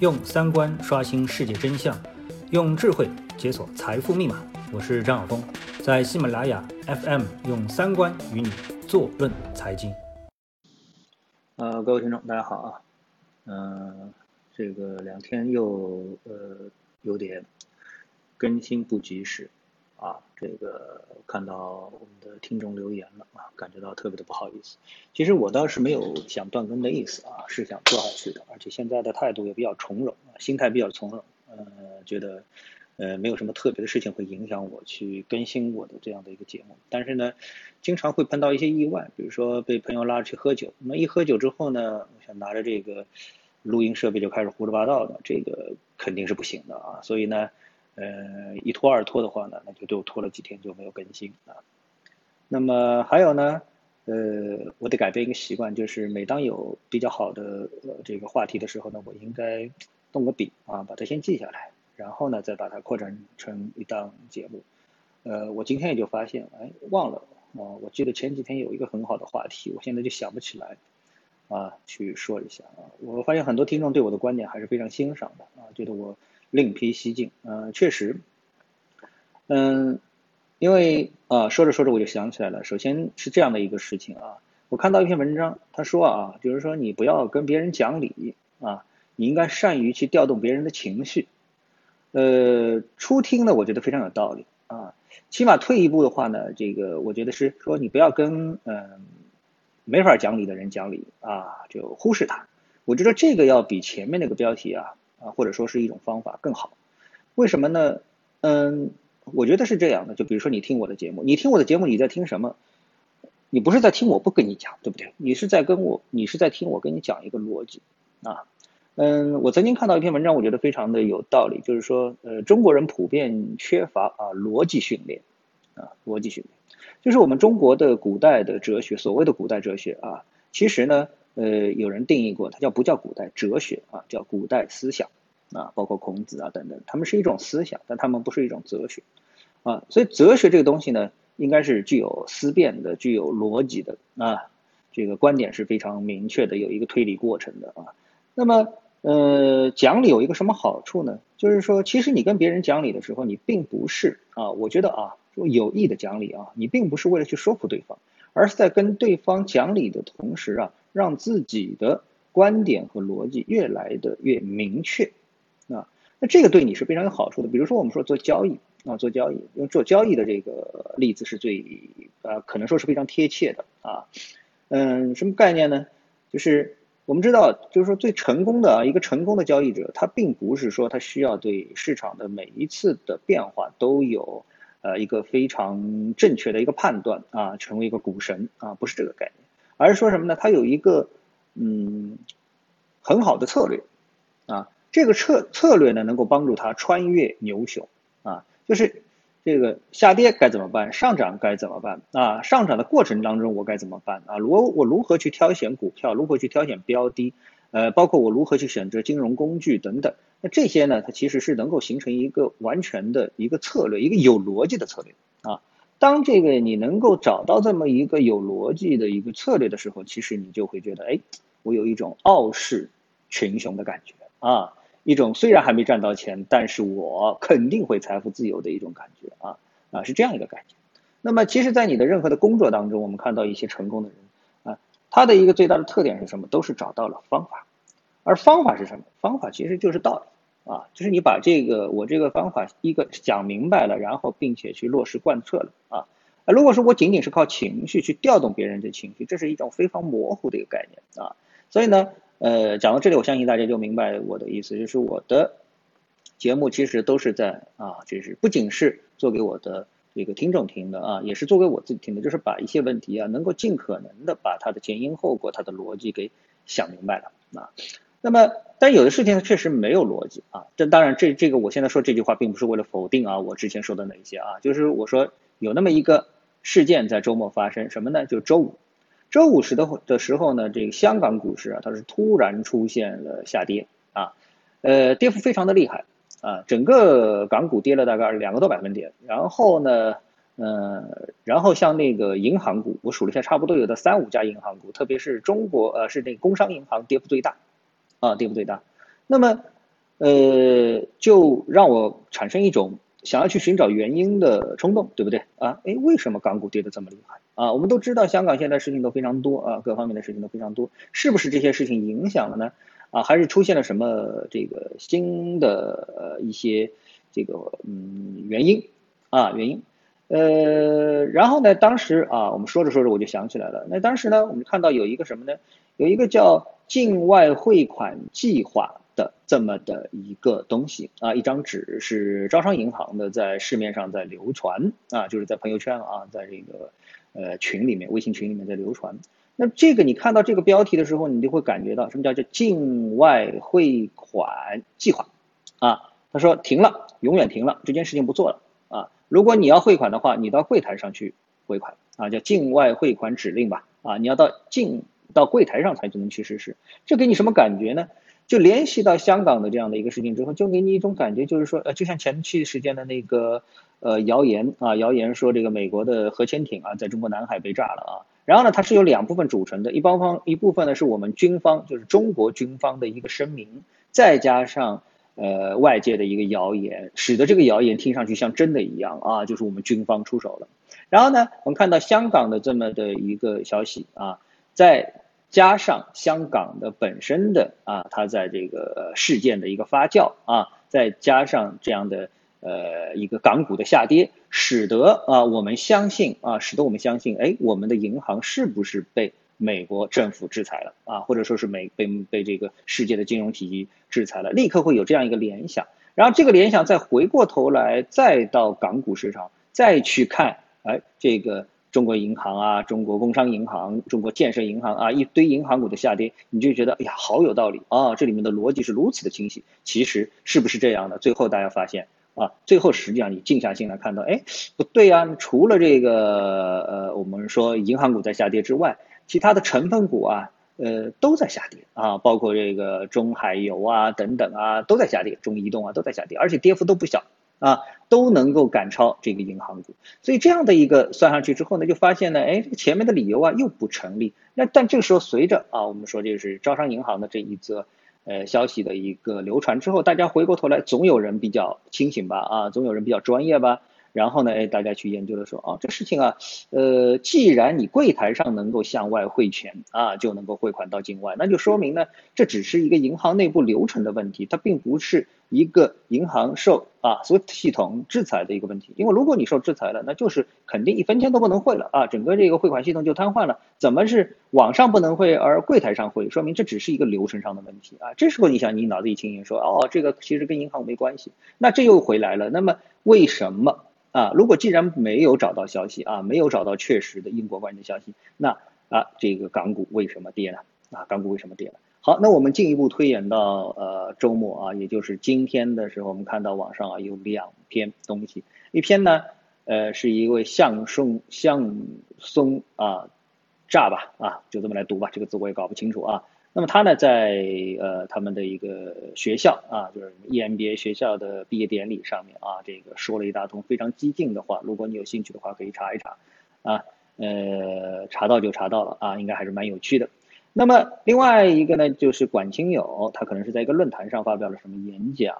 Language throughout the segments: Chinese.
用三观刷新世界真相，用智慧解锁财富密码。我是张晓峰，在喜马拉雅 FM 用三观与你坐论财经。呃，各位听众，大家好啊。嗯，这个两天又呃有点更新不及时。啊，这个看到我们的听众留言了啊，感觉到特别的不好意思。其实我倒是没有想断更的意思啊，是想做下去的，而且现在的态度也比较从容，心态比较从容，呃，觉得呃没有什么特别的事情会影响我去更新我的这样的一个节目。但是呢，经常会碰到一些意外，比如说被朋友拉着去喝酒，那一喝酒之后呢，我想拿着这个录音设备就开始胡说八道的，这个肯定是不行的啊，所以呢。呃，一拖二拖的话呢，那就又拖了几天就没有更新啊。那么还有呢，呃，我得改变一个习惯，就是每当有比较好的呃这个话题的时候呢，我应该动个笔啊，把它先记下来，然后呢再把它扩展成一档节目。呃，我今天也就发现，哎，忘了啊，我记得前几天有一个很好的话题，我现在就想不起来啊，去说一下啊。我发现很多听众对我的观点还是非常欣赏的啊，觉得我。另辟蹊径，呃，确实，嗯，因为啊，说着说着我就想起来了。首先是这样的一个事情啊，我看到一篇文章，他说啊，就是说你不要跟别人讲理啊，你应该善于去调动别人的情绪。呃，初听呢，我觉得非常有道理啊。起码退一步的话呢，这个我觉得是说你不要跟嗯没法讲理的人讲理啊，就忽视他。我觉得这个要比前面那个标题啊。啊，或者说是一种方法更好，为什么呢？嗯，我觉得是这样的。就比如说你听我的节目，你听我的节目，你在听什么？你不是在听我不跟你讲，对不对？你是在跟我，你是在听我跟你讲一个逻辑啊。嗯，我曾经看到一篇文章，我觉得非常的有道理，就是说，呃，中国人普遍缺乏啊逻辑训练啊，逻辑训练，就是我们中国的古代的哲学，所谓的古代哲学啊，其实呢。呃，有人定义过，它叫不叫古代哲学啊？叫古代思想啊，包括孔子啊等等，他们是一种思想，但他们不是一种哲学啊。所以哲学这个东西呢，应该是具有思辨的、具有逻辑的啊。这个观点是非常明确的，有一个推理过程的啊。那么，呃，讲理有一个什么好处呢？就是说，其实你跟别人讲理的时候，你并不是啊，我觉得啊，有意的讲理啊，你并不是为了去说服对方，而是在跟对方讲理的同时啊。让自己的观点和逻辑越来的越明确啊，那这个对你是非常有好处的。比如说我们说做交易啊，做交易用做交易的这个例子是最呃可能说是非常贴切的啊。嗯，什么概念呢？就是我们知道，就是说最成功的啊一个成功的交易者，他并不是说他需要对市场的每一次的变化都有呃一个非常正确的一个判断啊，成为一个股神啊，不是这个概念。而是说什么呢？他有一个嗯很好的策略啊，这个策策略呢能够帮助他穿越牛熊啊，就是这个下跌该怎么办，上涨该怎么办啊？上涨的过程当中我该怎么办啊？如我如何去挑选股票，如何去挑选标的，呃，包括我如何去选择金融工具等等，那这些呢，它其实是能够形成一个完全的一个策略，一个有逻辑的策略啊。当这个你能够找到这么一个有逻辑的一个策略的时候，其实你就会觉得，哎，我有一种傲视群雄的感觉啊，一种虽然还没赚到钱，但是我肯定会财富自由的一种感觉啊啊，是这样一个感觉。那么，其实，在你的任何的工作当中，我们看到一些成功的人啊，他的一个最大的特点是什么？都是找到了方法，而方法是什么？方法其实就是道理。啊，就是你把这个我这个方法一个讲明白了，然后并且去落实贯彻了啊。如果说我仅仅是靠情绪去调动别人的情绪，这是一种非常模糊的一个概念啊。所以呢，呃，讲到这里，我相信大家就明白我的意思，就是我的节目其实都是在啊，就是不仅是做给我的这个听众听的啊，也是做给我自己听的，就是把一些问题啊，能够尽可能的把它的前因后果、它的逻辑给想明白了啊。那么，但有的事情呢，确实没有逻辑啊。这当然，这这个我现在说这句话，并不是为了否定啊，我之前说的那些啊，就是我说有那么一个事件在周末发生，什么呢？就周五，周五时的的时候呢，这个香港股市啊，它是突然出现了下跌啊，呃，跌幅非常的厉害啊，整个港股跌了大概两个多百分点。然后呢，呃，然后像那个银行股，我数了一下，差不多有的三五家银行股，特别是中国呃，是那个工商银行跌幅最大。啊，跌幅最大。那么，呃，就让我产生一种想要去寻找原因的冲动，对不对啊？哎，为什么港股跌得这么厉害啊？我们都知道香港现在事情都非常多啊，各方面的事情都非常多，是不是这些事情影响了呢？啊，还是出现了什么这个新的一些这个嗯原因啊原因？呃，然后呢，当时啊，我们说着说着我就想起来了，那当时呢，我们看到有一个什么呢？有一个叫境外汇款计划的这么的一个东西啊，一张纸是招商银行的，在市面上在流传啊，就是在朋友圈啊，在这个呃群里面，微信群里面在流传。那这个你看到这个标题的时候，你就会感觉到什么叫做境外汇款计划啊？他说停了，永远停了，这件事情不做了啊。如果你要汇款的话，你到柜台上去汇款啊，叫境外汇款指令吧啊，你要到境到柜台上才就能去实施。这给你什么感觉呢？就联系到香港的这样的一个事情之后，就给你一种感觉，就是说呃，就像前期时间的那个呃谣言啊，谣言说这个美国的核潜艇啊，在中国南海被炸了啊。然后呢，它是由两部分组成的，一方方一部分呢是我们军方，就是中国军方的一个声明，再加上。呃，外界的一个谣言，使得这个谣言听上去像真的一样啊，就是我们军方出手了。然后呢，我们看到香港的这么的一个消息啊，再加上香港的本身的啊，它在这个事件的一个发酵啊，再加上这样的呃一个港股的下跌，使得啊我们相信啊，使得我们相信，哎，我们的银行是不是被？美国政府制裁了啊，或者说是美被被这个世界的金融体系制裁了，立刻会有这样一个联想，然后这个联想再回过头来，再到港股市场，再去看，哎，这个中国银行啊，中国工商银行、中国建设银行啊，一堆银行股的下跌，你就觉得，哎呀，好有道理啊，这里面的逻辑是如此的清晰。其实是不是这样的？最后大家发现啊，最后实际上你静下心来看到，哎，不对呀，除了这个呃，我们说银行股在下跌之外。其他的成分股啊，呃，都在下跌啊，包括这个中海油啊等等啊，都在下跌，中移动啊都在下跌，而且跌幅都不小啊，都能够赶超这个银行股。所以这样的一个算上去之后呢，就发现呢，哎，这个前面的理由啊又不成立。那但这个时候随着啊，我们说就是招商银行的这一则呃消息的一个流传之后，大家回过头来，总有人比较清醒吧，啊，总有人比较专业吧。然后呢，哎，大家去研究的说，哦，这事情啊，呃，既然你柜台上能够向外汇钱啊，就能够汇款到境外，那就说明呢，这只是一个银行内部流程的问题，它并不是一个银行受啊 SWIFT 系统制裁的一个问题。因为如果你受制裁了，那就是肯定一分钱都不能汇了啊，整个这个汇款系统就瘫痪了。怎么是网上不能汇，而柜台上汇？说明这只是一个流程上的问题啊。这时候你想，你脑子一清醒，说，哦，这个其实跟银行没关系，那这又回来了。那么为什么？啊，如果既然没有找到消息啊，没有找到确实的因果关系的消息，那啊，这个港股为什么跌呢？啊，港股为什么跌了？好，那我们进一步推演到呃周末啊，也就是今天的时候，我们看到网上啊有两篇东西，一篇呢，呃，是一位向松向松啊炸吧啊，就这么来读吧，这个字我也搞不清楚啊。那么他呢，在呃他们的一个学校啊，就是 EMBA 学校的毕业典礼上面啊，这个说了一大通非常激进的话。如果你有兴趣的话，可以查一查啊，呃，查到就查到了啊，应该还是蛮有趣的。那么另外一个呢，就是管清友，他可能是在一个论坛上发表了什么演讲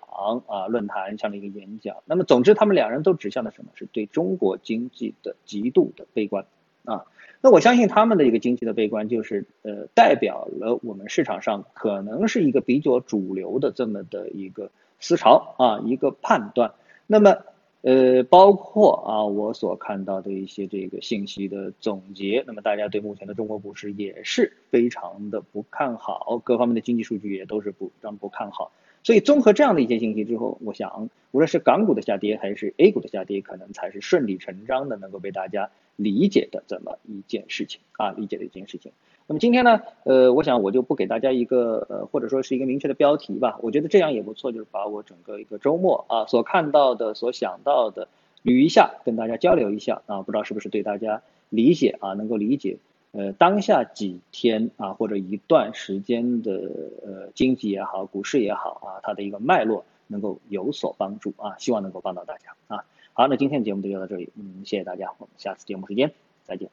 啊，论坛上的一个演讲。那么总之，他们两人都指向了什么？是对中国经济的极度的悲观啊。那我相信他们的一个经济的悲观，就是呃代表了我们市场上可能是一个比较主流的这么的一个思潮啊，一个判断。那么呃包括啊我所看到的一些这个信息的总结，那么大家对目前的中国股市也是非常的不看好，各方面的经济数据也都是不让不看好。所以综合这样的一些信息之后，我想无论是港股的下跌还是 A 股的下跌，可能才是顺理成章的能够被大家。理解的这么一件事情啊，理解的一件事情。那么今天呢，呃，我想我就不给大家一个呃，或者说是一个明确的标题吧。我觉得这样也不错，就是把我整个一个周末啊所看到的、所想到的捋一下，跟大家交流一下啊，不知道是不是对大家理解啊，能够理解呃当下几天啊或者一段时间的呃经济也好、股市也好啊，它的一个脉络能够有所帮助啊，希望能够帮到大家啊。好，那今天的节目就到这里，嗯，谢谢大家，我们下次节目时间再见。